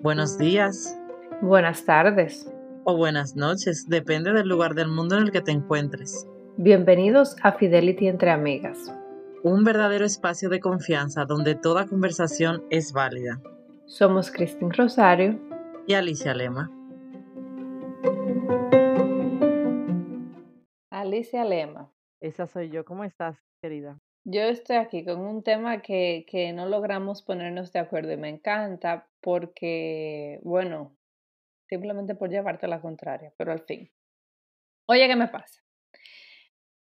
Buenos días Buenas tardes. o buenas noches, depende del lugar del mundo en el que te encuentres. Bienvenidos a Fidelity entre amigas. Un verdadero espacio de confianza donde toda conversación es válida. Somos Cristín Rosario. Y Alicia Lema. Alicia Lema. Esa soy yo. ¿Cómo estás, querida? Yo estoy aquí con un tema que, que no logramos ponernos de acuerdo y me encanta porque, bueno, simplemente por llevarte la contraria, pero al fin. Oye, ¿qué me pasa?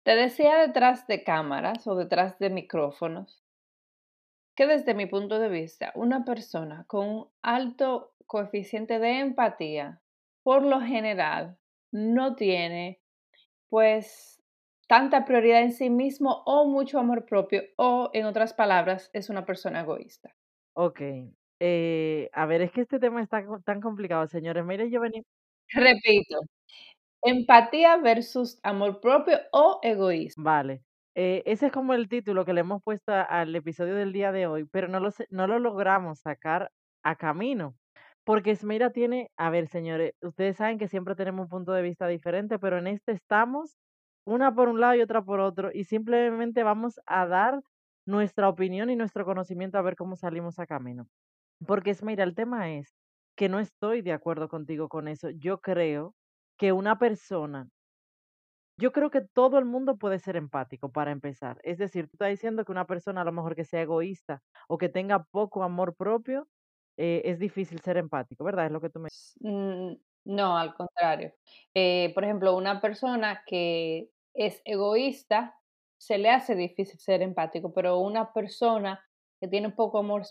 Te decía detrás de cámaras o detrás de micrófonos que desde mi punto de vista, una persona con un alto coeficiente de empatía, por lo general, no tiene, pues, tanta prioridad en sí mismo o mucho amor propio, o en otras palabras, es una persona egoísta. Ok. Eh, a ver, es que este tema está tan complicado, señores. Mire, yo venía... Repito, empatía versus amor propio o egoísmo. Vale. Eh, ese es como el título que le hemos puesto al episodio del día de hoy, pero no lo, no lo logramos sacar a camino. Porque Esmeira tiene, a ver, señores, ustedes saben que siempre tenemos un punto de vista diferente, pero en este estamos una por un lado y otra por otro, y simplemente vamos a dar nuestra opinión y nuestro conocimiento a ver cómo salimos a camino. Porque Esmeira, el tema es que no estoy de acuerdo contigo con eso. Yo creo que una persona yo creo que todo el mundo puede ser empático para empezar. Es decir, tú estás diciendo que una persona a lo mejor que sea egoísta o que tenga poco amor propio, eh, es difícil ser empático, ¿verdad? Es lo que tú me... Mm, No, al contrario. Eh, por ejemplo, una persona que es egoísta, se le hace difícil ser empático, pero una persona que tiene poco amor,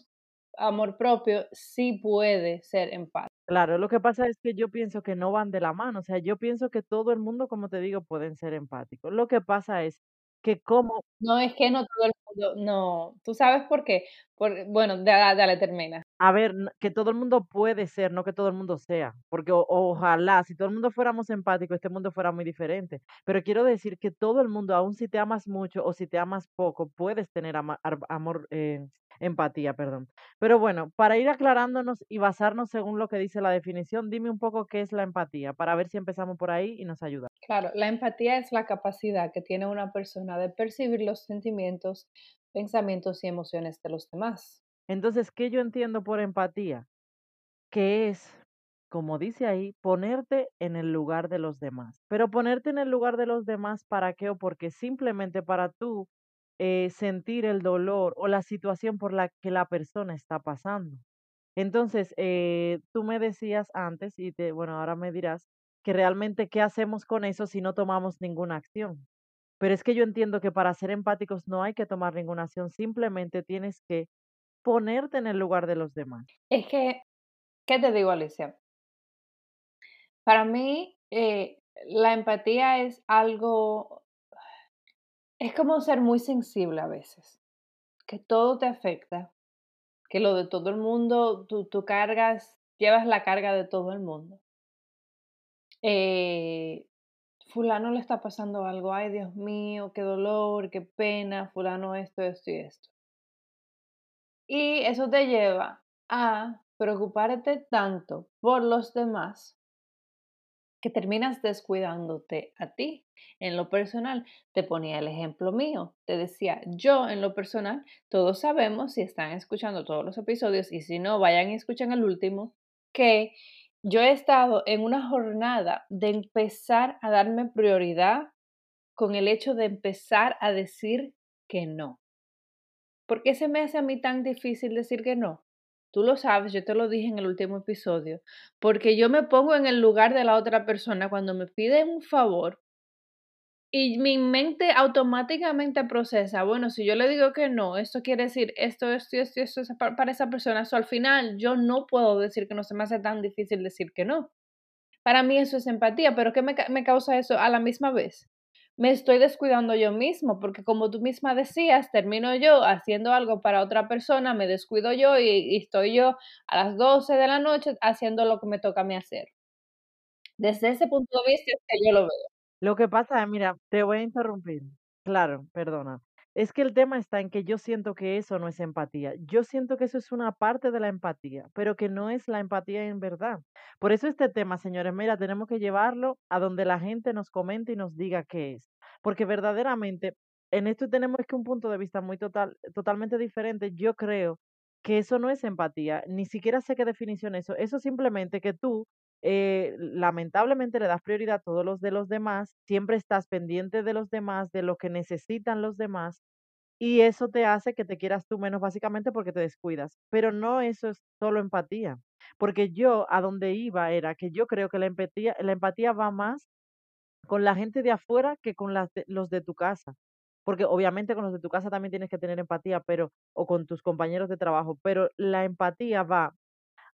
amor propio sí puede ser empático. Claro, lo que pasa es que yo pienso que no van de la mano. O sea, yo pienso que todo el mundo, como te digo, pueden ser empáticos. Lo que pasa es que como No es que no todo el mundo, no. ¿Tú sabes por qué? Por, bueno, da- dale, termina. A ver, que todo el mundo puede ser, no que todo el mundo sea, porque o- ojalá, si todo el mundo fuéramos empáticos, este mundo fuera muy diferente. Pero quiero decir que todo el mundo, aun si te amas mucho o si te amas poco, puedes tener ama- amor, eh, empatía, perdón. Pero bueno, para ir aclarándonos y basarnos según lo que dice la definición, dime un poco qué es la empatía, para ver si empezamos por ahí y nos ayuda. Claro, la empatía es la capacidad que tiene una persona de percibir los sentimientos, pensamientos y emociones de los demás. Entonces, ¿qué yo entiendo por empatía? Que es, como dice ahí, ponerte en el lugar de los demás. Pero ponerte en el lugar de los demás, ¿para qué? O porque simplemente para tú eh, sentir el dolor o la situación por la que la persona está pasando. Entonces, eh, tú me decías antes, y te, bueno, ahora me dirás, que realmente qué hacemos con eso si no tomamos ninguna acción. Pero es que yo entiendo que para ser empáticos no hay que tomar ninguna acción, simplemente tienes que ponerte en el lugar de los demás. Es que, ¿qué te digo, Alicia? Para mí, eh, la empatía es algo, es como ser muy sensible a veces, que todo te afecta, que lo de todo el mundo, tú, tú cargas, llevas la carga de todo el mundo. Eh, fulano le está pasando algo, ay Dios mío, qué dolor, qué pena, fulano esto, esto y esto. Y eso te lleva a preocuparte tanto por los demás que terminas descuidándote a ti. En lo personal, te ponía el ejemplo mío. Te decía, yo en lo personal, todos sabemos, si están escuchando todos los episodios, y si no, vayan y escuchen el último, que yo he estado en una jornada de empezar a darme prioridad con el hecho de empezar a decir que no. ¿Por qué se me hace a mí tan difícil decir que no? Tú lo sabes, yo te lo dije en el último episodio, porque yo me pongo en el lugar de la otra persona cuando me piden un favor y mi mente automáticamente procesa, bueno, si yo le digo que no, esto quiere decir esto, esto, esto, esto, es pa- para esa persona. So, al final yo no puedo decir que no se me hace tan difícil decir que no. Para mí eso es empatía, pero ¿qué me, me causa eso a la misma vez? Me estoy descuidando yo mismo, porque como tú misma decías, termino yo haciendo algo para otra persona, me descuido yo y, estoy yo a las 12 de la noche haciendo lo que me toca a mí hacer. Desde ese punto de vista es que yo lo veo. Lo que pasa es, mira, te voy a interrumpir. Claro, perdona. Es que el tema está en que yo siento que eso no es empatía. Yo siento que eso es una parte de la empatía, pero que no es la empatía en verdad. Por eso este tema, señores, mira, tenemos que llevarlo a donde la gente nos comente y nos diga qué es. Porque verdaderamente en esto tenemos que un punto de vista muy total, totalmente diferente. Yo creo que eso no es empatía, ni siquiera sé qué definición es eso. Eso simplemente que tú eh, lamentablemente le das prioridad a todos los de los demás, siempre estás pendiente de los demás, de lo que necesitan los demás, y eso te hace que te quieras tú menos básicamente porque te descuidas. Pero no eso es solo empatía, porque yo a donde iba era que yo creo que la empatía, la empatía va más con la gente de afuera que con los de tu casa. Porque obviamente con los de tu casa también tienes que tener empatía, pero, o con tus compañeros de trabajo, pero la empatía va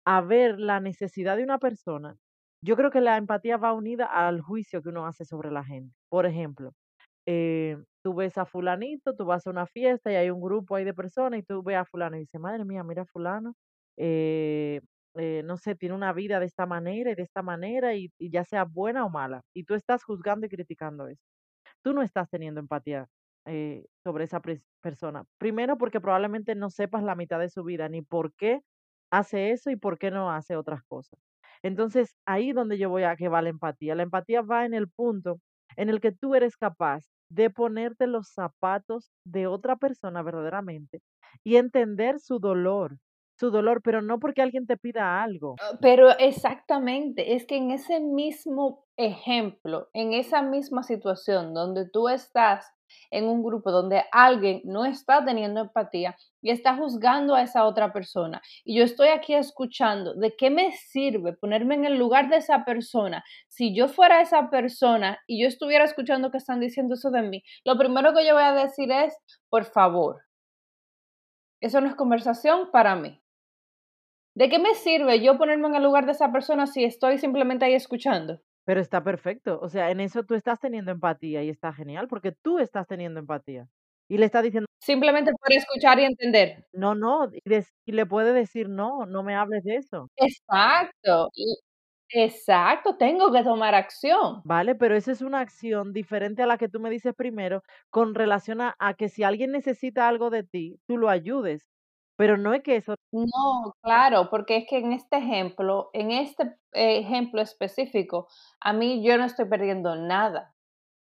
a ver la necesidad de una persona, yo creo que la empatía va unida al juicio que uno hace sobre la gente. Por ejemplo, eh, tú ves a fulanito, tú vas a una fiesta y hay un grupo ahí de personas y tú ves a fulano y dices, madre mía, mira a fulano, eh, eh, no sé, tiene una vida de esta manera y de esta manera y, y ya sea buena o mala. Y tú estás juzgando y criticando eso tú no estás teniendo empatía eh, sobre esa persona. Primero, porque probablemente no sepas la mitad de su vida, ni por qué hace eso y por qué no hace otras cosas. Entonces, ahí donde yo voy a que va la empatía. La empatía va en el punto en el que tú eres capaz de ponerte los zapatos de otra persona verdaderamente y entender su dolor, su dolor, pero no porque alguien te pida algo. Ah, Pero exactamente, es que en ese mismo ejemplo, en esa misma situación donde tú estás en un grupo donde alguien no está teniendo empatía y está juzgando a esa otra persona, y yo estoy aquí escuchando, ¿de qué me sirve ponerme en el lugar de esa persona? Si yo fuera esa persona y yo estuviera escuchando que están diciendo eso de mí, lo primero que yo voy a decir es, por favor, eso no es conversación para mí. ¿De qué me sirve yo ponerme en el lugar de esa persona si estoy simplemente ahí escuchando? Pero está perfecto. O sea, en eso tú estás teniendo empatía y está genial porque tú estás teniendo empatía. Y le estás diciendo, Simplemente por escuchar y entender. no, no, y, le puede decir, no, no me hables de eso. Exacto, y exacto, tengo que tomar acción. ¿Vale? Pero esa es una acción diferente a la que tú me dices primero con relación a, a que si alguien necesita algo de ti, tú lo ayudes. Pero no es que eso, No, claro, porque es que en este ejemplo, en este ejemplo específico, a mí yo no estoy perdiendo nada,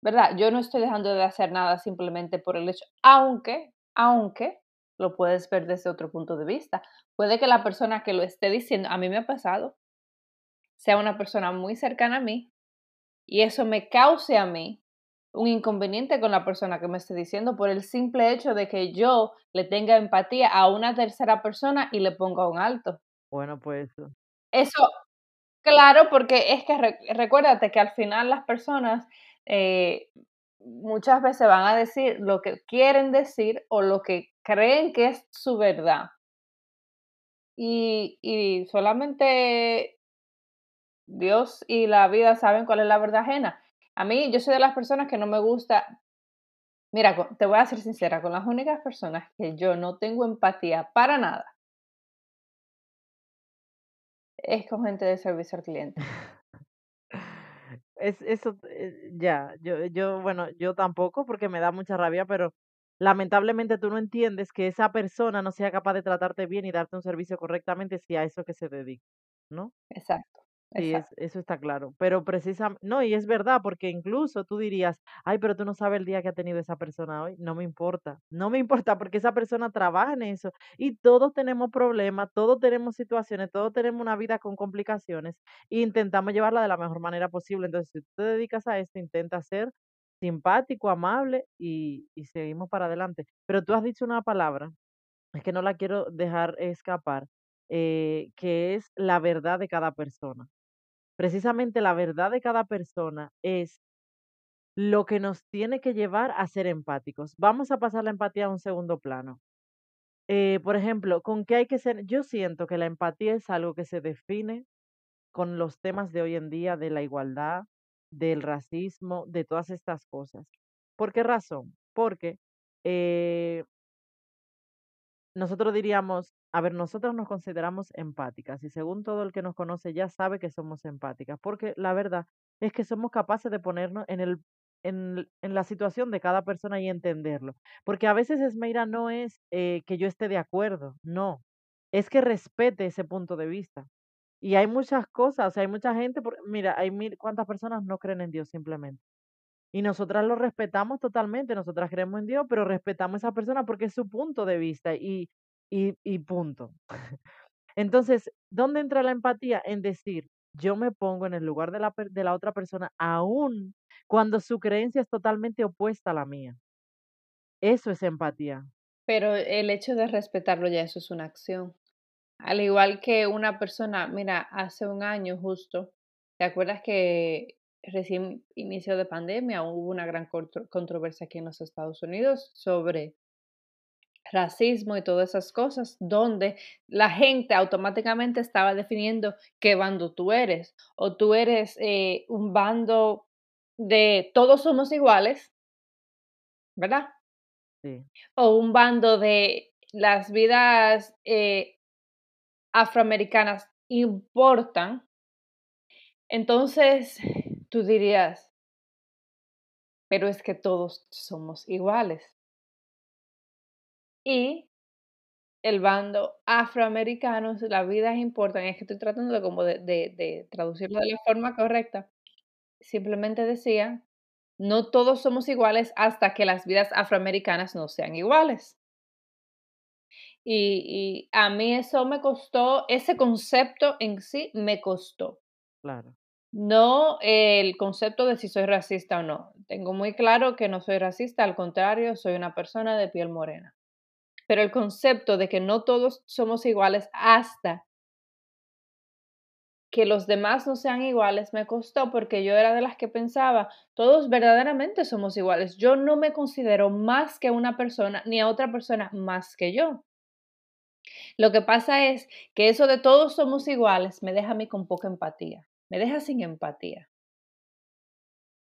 ¿verdad? Yo no estoy dejando de hacer nada simplemente por el hecho, aunque, aunque lo puedes ver desde otro punto de vista. Puede que la persona que lo esté diciendo, a mí me ha pasado, sea una persona muy cercana a mí y eso me cause a mí un inconveniente con la persona que me esté diciendo por el simple hecho de que yo le tenga empatía a una tercera persona y le ponga un alto. bueno, pues Eso, claro, porque es que re- recuérdate que al final las personas eh, muchas veces van a decir lo que quieren decir o lo que creen que es su verdad. Y, y solamente Dios y la vida saben cuál es la verdad ajena. A mí, yo soy de las personas que no me gusta. Mira, te voy a ser sincera, con las únicas personas que yo no tengo empatía para nada es con gente de servicio al cliente. Es eso, eh, ya, yo, yo, bueno, yo tampoco porque me da mucha rabia, pero lamentablemente tú no entiendes que esa persona no sea capaz de tratarte bien y darte un servicio correctamente si a eso que se dedica, ¿no? Exacto, Sí, es, eso está claro. Pero precisamente, no, y es verdad, porque incluso tú dirías, ay, pero tú no sabes el día que ha tenido esa persona hoy. No me importa, no me importa porque esa persona trabaja en eso y todos tenemos problemas, todos tenemos situaciones, todos tenemos una vida con complicaciones e intentamos llevarla de la mejor manera posible. Entonces, si tú te dedicas a esto, intenta ser simpático, amable y, y seguimos para adelante. Pero tú has dicho una palabra, es que no la quiero dejar escapar, eh, que es la verdad de cada persona. Precisamente la verdad de cada persona es lo que nos tiene que llevar a ser empáticos. Vamos a pasar la empatía a un segundo plano. Eh, por ejemplo, ¿con qué hay que ser? Yo siento que la empatía es algo que se define con los temas de hoy en día, de la igualdad, del racismo, de todas estas cosas. ¿Por qué razón? Porque eh, nosotros diríamos, a ver, nosotros nos consideramos empáticas y según todo el que nos conoce ya sabe que somos empáticas, porque la verdad es que somos capaces de ponernos en el en, en la situación de cada persona y entenderlo. Porque a veces, Esmeira, no es eh, que yo esté de acuerdo, no, es que respete ese punto de vista. Y hay muchas cosas, o sea, hay mucha gente, mira, hay mil, cuántas personas no creen en Dios simplemente. Y nosotras lo respetamos totalmente, nosotras creemos en Dios, pero respetamos a esa persona porque es su punto de vista y, y, y punto. Entonces, ¿dónde entra la empatía? En decir, yo me pongo en el lugar de la, de la otra persona, aún cuando su creencia es totalmente opuesta a la mía. Eso es empatía. Pero el hecho de respetarlo ya eso es una acción. Al igual que una persona, mira, hace un año justo, ¿te acuerdas que recién inicio de pandemia hubo una gran contro- controversia aquí en los Estados Unidos sobre racismo y todas esas cosas, donde la gente automáticamente estaba definiendo qué bando tú eres, o tú eres eh, un bando de todos somos iguales, ¿verdad? Sí, O un bando de las vidas eh, afroamericanas importan, entonces tú dirías, pero es que todos somos iguales. Y el bando afroamericano, las vidas importan, es que estoy tratando de como de, traducirlo de la forma correcta, simplemente decía, no todos somos iguales hasta que las vidas afroamericanas no sean iguales. Y a mí eso me costó, ese concepto en sí me costó. claro, No el concepto de si soy racista o no. Tengo muy claro que no soy racista, al contrario, soy una persona de piel morena. Pero el concepto de que no todos somos iguales hasta que los demás no sean iguales me costó porque yo era de las que pensaba, todos verdaderamente somos iguales. Yo no me considero más que una persona ni a otra persona más que yo. Lo que pasa es que eso de todos somos iguales me deja a mí con poca empatía, me deja sin empatía.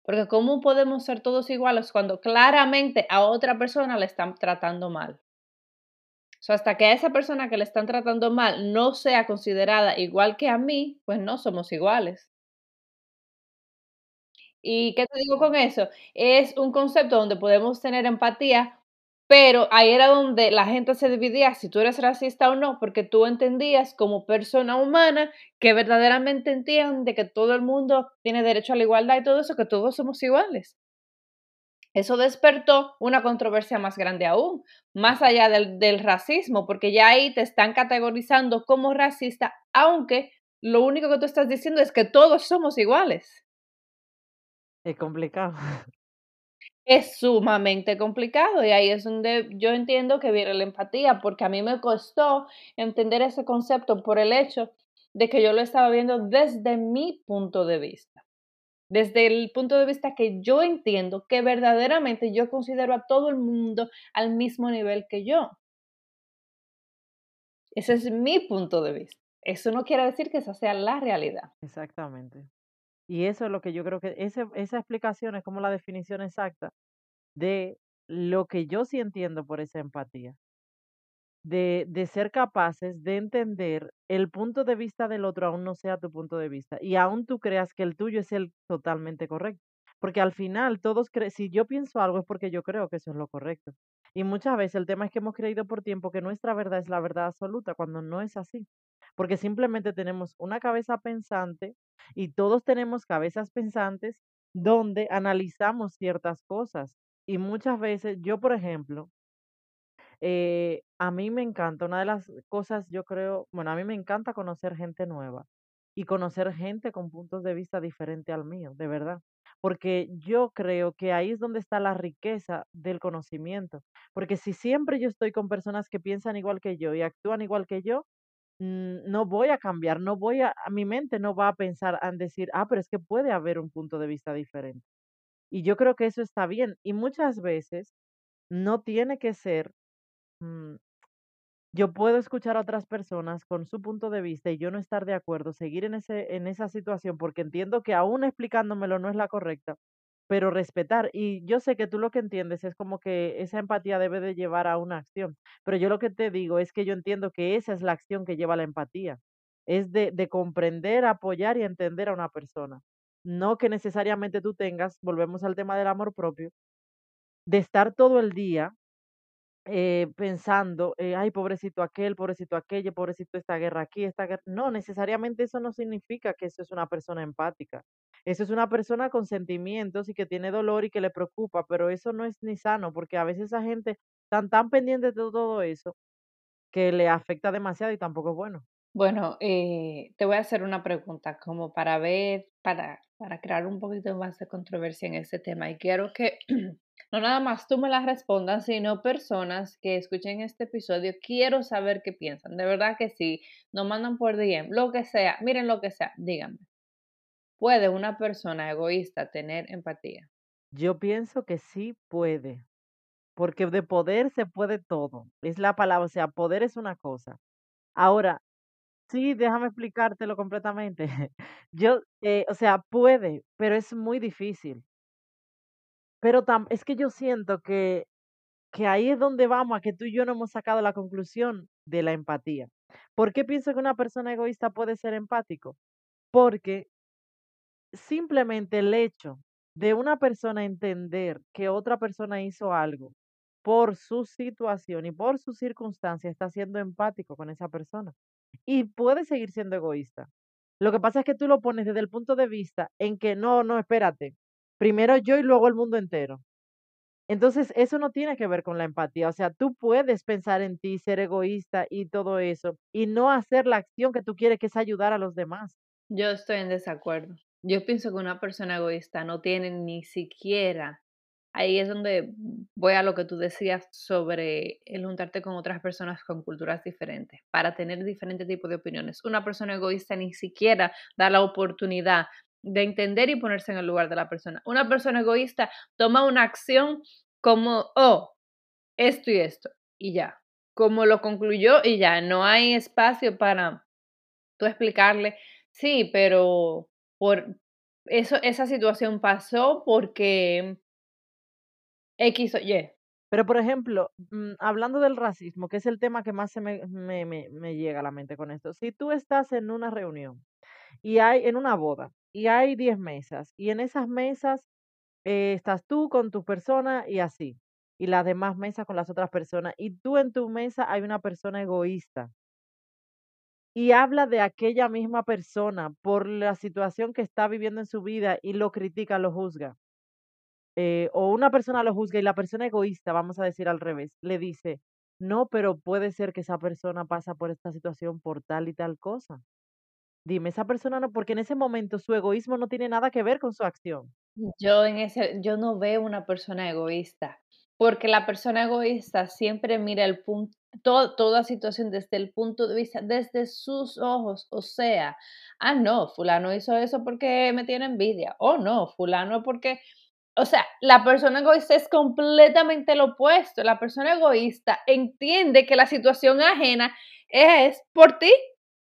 Porque ¿cómo podemos ser todos iguales cuando claramente a otra persona le están tratando mal? O sea, hasta que a esa persona que le están tratando mal no sea considerada igual que a mí, pues no somos iguales. ¿Y qué te digo con eso? Es un concepto donde podemos tener empatía, pero ahí era donde la gente se dividía si tú eres racista o no, porque tú entendías como persona humana que verdaderamente entiende que todo el mundo tiene derecho a la igualdad y todo eso, que todos somos iguales. Eso despertó una controversia más grande aún, más allá del, del racismo, porque ya ahí te están categorizando como racista, aunque lo único que tú estás diciendo es que todos somos iguales. es complicado. Es sumamente complicado y ahí es donde yo entiendo que viene la empatía, porque a mí me costó entender ese concepto por el hecho de que yo lo estaba viendo desde mi punto de vista, desde el punto de vista que yo entiendo que verdaderamente yo considero a todo el mundo al mismo nivel que yo. Ese es mi punto de vista. Eso no quiere decir que esa sea la realidad. Exactamente. Y eso es lo que yo creo que esa explicación es como la definición exacta de lo que yo sí entiendo por esa empatía. de, de ser capaces de entender el punto de vista del otro, aún no sea tu punto de vista, y aún tú creas que el tuyo es el totalmente correcto. Porque al final todos creen, si yo pienso algo es porque yo creo que eso es lo correcto. Y muchas veces el tema es que hemos creído por tiempo que nuestra verdad es la verdad absoluta, cuando no es así. Porque simplemente tenemos una cabeza pensante y todos tenemos cabezas pensantes donde analizamos ciertas cosas. Y muchas veces, yo por ejemplo, eh, a mí me encanta, una de las cosas, yo creo, bueno, a mí me encanta conocer gente nueva y conocer gente con puntos de vista diferentes al mío, de verdad. Porque yo creo que ahí es donde está la riqueza del conocimiento. Porque si siempre yo estoy con personas que piensan igual que yo y actúan igual que yo, no voy a cambiar, no voy a, a mi mente no va a pensar en decir, ah, pero es que puede haber un punto de vista diferente. Y yo creo que eso está bien. Y muchas veces no tiene que ser mm, yo puedo escuchar a otras personas con su punto de vista y yo no estar de acuerdo, seguir en ese, en esa situación, porque entiendo que aún explicándomelo no es la correcta, pero respetar. Y yo sé que tú lo que entiendes es como que esa empatía debe de llevar a una acción, pero yo lo que te digo es que yo entiendo que esa es la acción que lleva la empatía, es de, de comprender, apoyar y entender a una persona. no que necesariamente tú tengas, volvemos al tema del amor propio, de estar todo el día eh, pensando, eh, ay, pobrecito aquel, pobrecito aquello, pobrecito esta guerra aquí, esta guerra. No, necesariamente eso no significa que eso es una persona empática. Eso es una persona con sentimientos y que tiene dolor y que le preocupa, pero eso no es ni sano, porque a veces esa gente están tan pendientes de todo eso que le afecta demasiado y tampoco es bueno. Bueno, eh, te voy a hacer una pregunta como para ver, para, para crear un poquito más de controversia en este tema. Y quiero que no nada más tú me la respondas, sino personas que escuchen este episodio. Quiero saber qué piensan. De verdad que sí, nos mandan por DM, lo que sea, miren lo que sea, díganme. ¿Puede una persona egoísta tener empatía? Yo pienso que sí puede, porque de poder se puede todo. Es la palabra, o sea, poder es una cosa. Ahora, Sí, déjame explicártelo completamente. Yo, eh, o sea, puede, pero es muy difícil. Pero tam es que yo siento que que ahí es donde vamos, a que tú y yo no hemos sacado la conclusión de la empatía. ¿Por qué pienso que una persona egoísta puede ser empático? Porque simplemente el hecho de una persona entender que otra persona hizo algo por su situación y por su circunstancia, está siendo empático con esa persona. Y puede seguir siendo egoísta. Lo que pasa es que tú lo pones desde el punto de vista en que no, no, espérate, primero yo y luego el mundo entero. Entonces, eso no tiene que ver con la empatía. O sea, tú puedes pensar en ti, ser egoísta y todo eso, y no hacer la acción que tú quieres, que es ayudar a los demás. Yo estoy en desacuerdo. Yo pienso que una persona egoísta no tiene ni siquiera, ahí es donde voy a lo que tú decías sobre el juntarte con otras personas con culturas diferentes, para tener diferentes tipos de opiniones. Una persona egoísta ni siquiera da la oportunidad de entender y ponerse en el lugar de la persona. Una persona egoísta toma una acción como, oh, esto y esto, y ya. Como lo concluyó y ya, no hay espacio para tú explicarle, sí, pero por eso, esa situación pasó porque X o Y. Pero, por ejemplo, mm, hablando del racismo, que es el tema que más se me, me, me, me llega a la mente con esto. Si tú estás en una reunión y hay, en una boda, y hay 10 mesas, y en esas mesas eh, estás tú con tu persona y así, y las demás mesas con las otras personas, y tú en tu mesa hay una persona egoísta y habla de aquella misma persona por la situación que está viviendo en su vida y lo critica, lo juzga. eh, o una persona lo juzga y la persona egoísta, vamos a decir al revés, le dice, no, pero puede ser que esa persona pasa por esta situación por tal y tal cosa. Dime, esa persona no, porque en ese momento su egoísmo no tiene nada que ver con su acción. Yo en ese, yo no veo una persona egoísta, porque la persona egoísta siempre mira el punto, toda situación desde el punto de vista, desde sus ojos, o sea, ah, no, fulano hizo eso porque me tiene envidia, o no, fulano porque, o sea, la persona egoísta es completamente lo opuesto, la persona egoísta entiende que la situación ajena es por ti,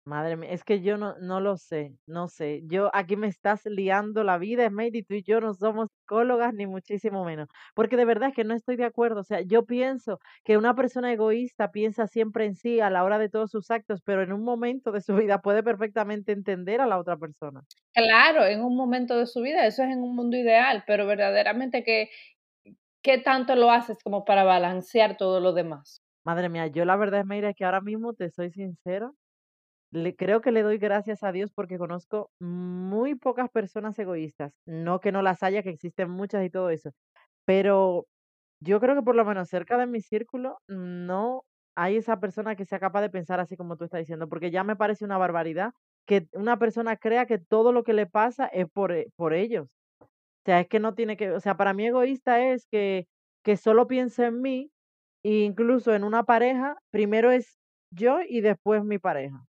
Madre mía, es que yo no, no lo sé, no sé. Yo aquí me estás liando la vida, Esmery, tú y yo no somos psicólogas ni muchísimo menos, porque de verdad es que no estoy de acuerdo. O sea, yo pienso que una persona egoísta piensa siempre en sí a la hora de todos sus actos, pero en un momento de su vida puede perfectamente entender a la otra persona. Claro, en un momento de su vida, eso es en un mundo ideal, pero verdaderamente que, ¿qué tanto lo haces como para balancear todo lo demás? Madre mía, yo la verdad, es que ahora mismo te soy sincera, le, creo que le doy gracias a Dios porque conozco muy pocas personas egoístas. No que no las haya, que existen muchas y todo eso, pero Yo creo que por lo menos cerca de mi círculo no hay esa persona que sea capaz de pensar así como tú estás diciendo, porque ya me parece una barbaridad que una persona crea que todo lo que le pasa es por, e- por ellos. O sea, es que no tiene que, o sea, para mí egoísta es que, que solo piense en mí, e incluso en una pareja, primero es yo y después mi pareja.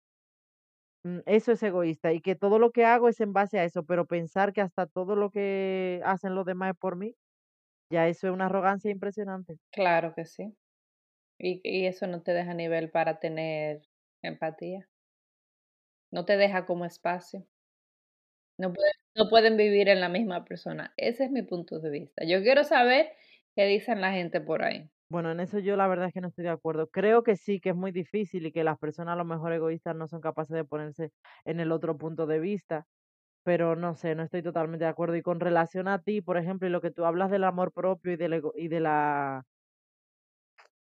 Mm, Eso es egoísta y que todo lo que hago es en base a eso, pero pensar que hasta todo lo que hacen los demás es por mí, ya eso es una arrogancia impresionante. Claro que sí. Y, y eso no te deja nivel para tener empatía, no te deja como espacio, no pueden, no pueden vivir en la misma persona. Ese es mi punto de vista. Yo quiero saber qué dicen la gente por ahí. Bueno, en eso yo la verdad es que no estoy de acuerdo. Creo que sí, que es muy difícil y que las personas a lo mejor egoístas no son capaces de ponerse en el otro punto de vista, pero no sé, no estoy totalmente de acuerdo. Y con relación a ti, por ejemplo, y lo que tú hablas del amor propio y y de la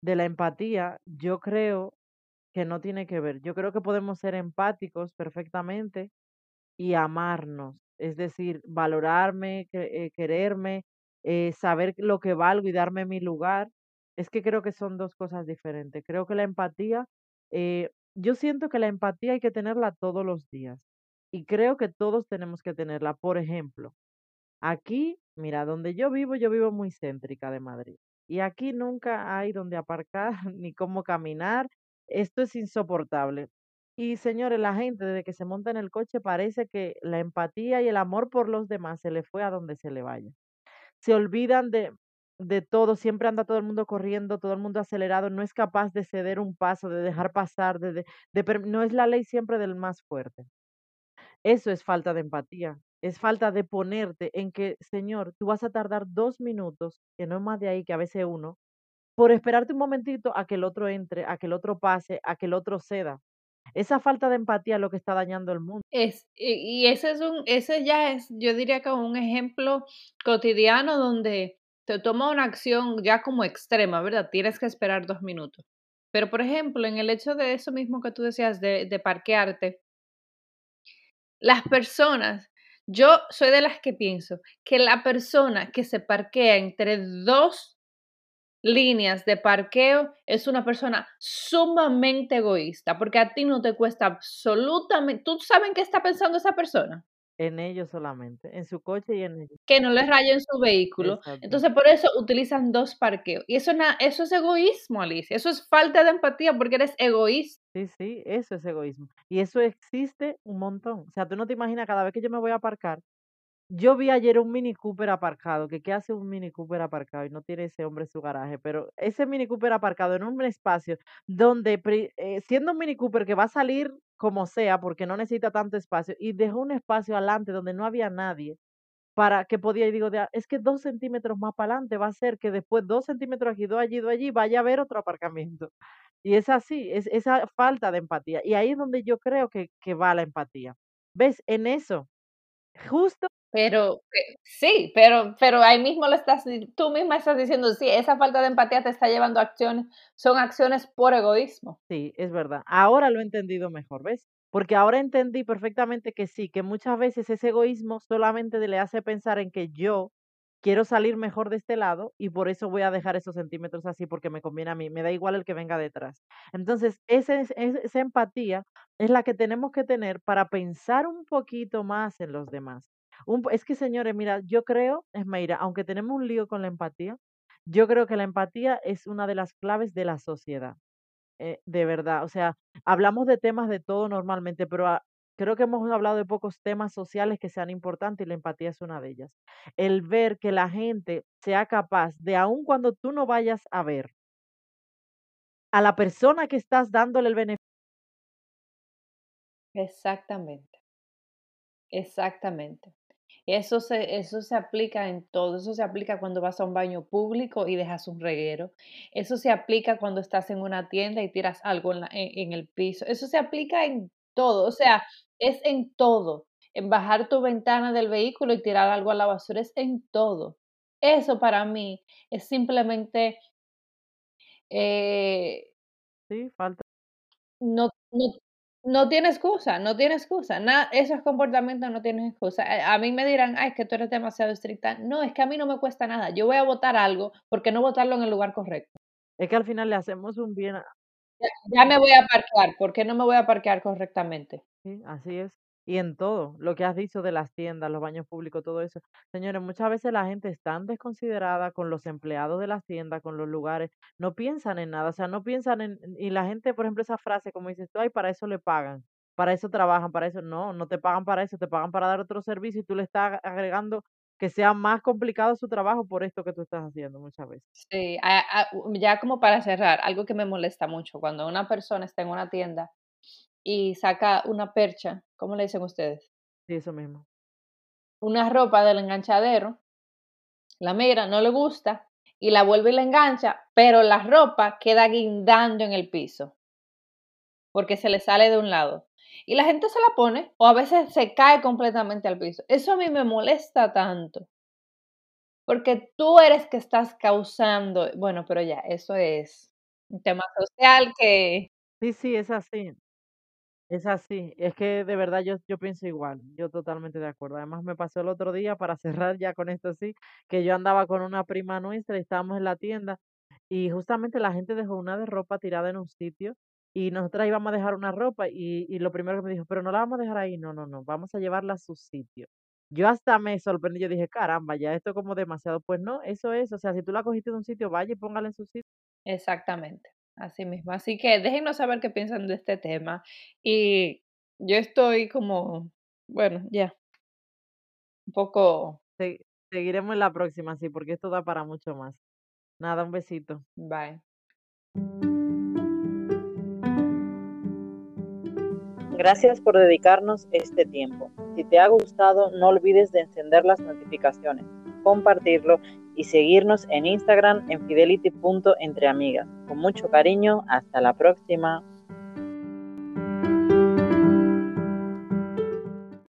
de la empatía, yo creo que no tiene que ver. Yo creo que podemos ser empáticos perfectamente y amarnos, es decir, valorarme, eh, quererme, eh, saber lo que valgo y darme mi lugar. Es que creo que son dos cosas diferentes. Creo que la empatía, eh, yo siento que la empatía hay que tenerla todos los días y creo que todos tenemos que tenerla. Por ejemplo, Aquí, mira, donde yo vivo, yo vivo muy céntrica de Madrid. Y aquí nunca hay donde aparcar ni cómo caminar. Esto es insoportable. Y señores, la gente desde que se monta en el coche parece que la empatía y el amor por los demás se le fue a donde se le vaya. Se olvidan de, de todo, siempre anda todo el mundo corriendo, todo el mundo acelerado, no es capaz de ceder un paso, de dejar pasar, de, de, de no es la ley siempre del más fuerte. Eso es falta de empatía, es falta de ponerte en que, Señor, tú vas a tardar 2 minutos, que no es más de ahí, que a veces uno, por esperarte un momentito a que el otro entre, a que el otro pase, a que el otro ceda. Esa falta de empatía es lo que está dañando el mundo. Es, y, y ese es un, ese ya es, yo diría que un ejemplo cotidiano donde te toma una acción ya como extrema, ¿verdad? Tienes que esperar dos minutos. Pero, por ejemplo, en el hecho de eso mismo que tú decías de, parquearte, las personas, yo soy de las que pienso que la persona que se parquea entre dos líneas de parqueo es una persona sumamente egoísta, porque a ti no te cuesta absolutamente, ¿tú sabes qué está pensando esa persona? En ellos solamente, en su coche y en ellos. Que no les rayen su vehículo. Exacto. Entonces, por eso utilizan dos parqueos. Y eso, na- eso es egoísmo, Alicia. Eso es falta de empatía porque eres egoísta. Sí, sí, eso es egoísmo. Y eso existe un montón. O sea, tú no te imaginas cada vez que yo me voy a aparcar, Yo vi ayer un Mini Cooper aparcado, que qué hace un Mini Cooper aparcado y no tiene ese hombre su garaje, pero ese Mini Cooper aparcado en un espacio donde, eh, siendo un Mini Cooper que va a salir como sea, porque no necesita tanto espacio, y dejó un espacio adelante donde no había nadie para que podía, y digo, de a- es que dos centímetros más para adelante va a ser que después dos centímetros aquí, dos allí, dos allí, vaya a haber otro aparcamiento. Y es así, es esa falta de empatía. Y ahí es donde yo creo que, que va la empatía. ¿Ves? En eso, justo Pero eh, sí, pero, pero ahí mismo lo estás, tú misma estás diciendo, sí, esa falta de empatía te está llevando a acciones, son acciones por egoísmo. Sí, es verdad. Ahora lo he entendido mejor, ¿ves? Porque ahora entendí perfectamente que sí, que muchas veces ese egoísmo solamente le hace pensar en que yo quiero salir mejor de este lado y por eso voy a dejar esos centímetros así porque me conviene a mí, me da igual el que venga detrás. Entonces, ese es- es- esa empatía es la que tenemos que tener para pensar un poquito más en los demás. Es que, señores, mira, yo creo, Esmeira, aunque tenemos un lío con la empatía, yo creo que la empatía es una de las claves de la sociedad. Eh, de verdad, o sea, hablamos de temas de todo normalmente, pero ah, creo que hemos hablado de pocos temas sociales que sean importantes y la empatía es una de ellas. El ver que la gente sea capaz de, aun cuando tú no vayas a ver a la persona que estás dándole el beneficio, Exactamente, exactamente. Eso se, eso se aplica en todo, eso se aplica cuando vas a un baño público y dejas un reguero, eso se aplica cuando estás en una tienda y tiras algo en, la- en- en el piso, eso se aplica en todo, o sea, es en todo, en bajar tu ventana del vehículo y tirar algo a la basura, es en todo. Eso para mí es simplemente eh, sí, falta. no no no tiene excusa, no tiene excusa. Na esos comportamientos no tienen excusa. Eh, a mí me dirán: "Ay, es que tú eres demasiado estricta". No, es que a mí no me cuesta nada. Yo voy a botar algo, ¿por qué no botarlo en el lugar correcto? Es que al final le hacemos un bien Ya ya me voy a parquear, ¿por qué no me voy a parquear correctamente? Sí, así es. Y en todo, lo que has dicho de las tiendas, los baños públicos, todo eso. Señores, muchas veces la gente es tan desconsiderada con los empleados de las tiendas, con los lugares, no piensan en nada, o sea, no piensan en, y la gente, por ejemplo, esa frase, como dices tú, ay, para eso le pagan, para eso trabajan, para eso, no, no te pagan para eso, te pagan para dar otro servicio y tú le estás agregando que sea más complicado su trabajo por esto que tú estás haciendo muchas veces. Sí, ya como para cerrar, algo que me molesta mucho, cuando una persona está en una tienda y saca una percha, ¿cómo le dicen ustedes? Sí, eso mismo. Una ropa del enganchadero La mira, no le gusta y la vuelve y la engancha, pero la ropa queda guindando en el piso. porque se le sale de un lado. Y la gente se la pone o a veces se cae completamente al piso. Eso a mí me molesta tanto. Porque tú eres que estás causando, bueno, pero ya, eso es un tema social que... Sí, sí, es así. Es así, es que de verdad yo, yo pienso igual, yo totalmente de acuerdo. Además me pasó el otro día, para cerrar ya con esto sí, que yo andaba con una prima nuestra y estábamos en la tienda y justamente la gente dejó una de ropa tirada en un sitio y nosotras íbamos a dejar una ropa y, y lo primero que me dijo, pero no la vamos a dejar ahí, no, no, no, vamos a llevarla a su sitio. Yo hasta me sorprendí, yo dije, caramba, ya esto como demasiado, pues no, eso es, o sea, si tú la cogiste de un sitio, vaya y póngala en su sitio. Exactamente. Así mismo. Así que déjenos saber qué piensan de este tema. Y yo estoy como, bueno, ya, un poco, seguiremos en la próxima, sí, porque esto da para mucho más. Nada, un besito. bye. Gracias por dedicarnos este tiempo. Si te ha gustado, no olvides de encender las notificaciones, compartirlo y seguirnos en Instagram en fidelity.entreamigas. Con mucho cariño, hasta la próxima.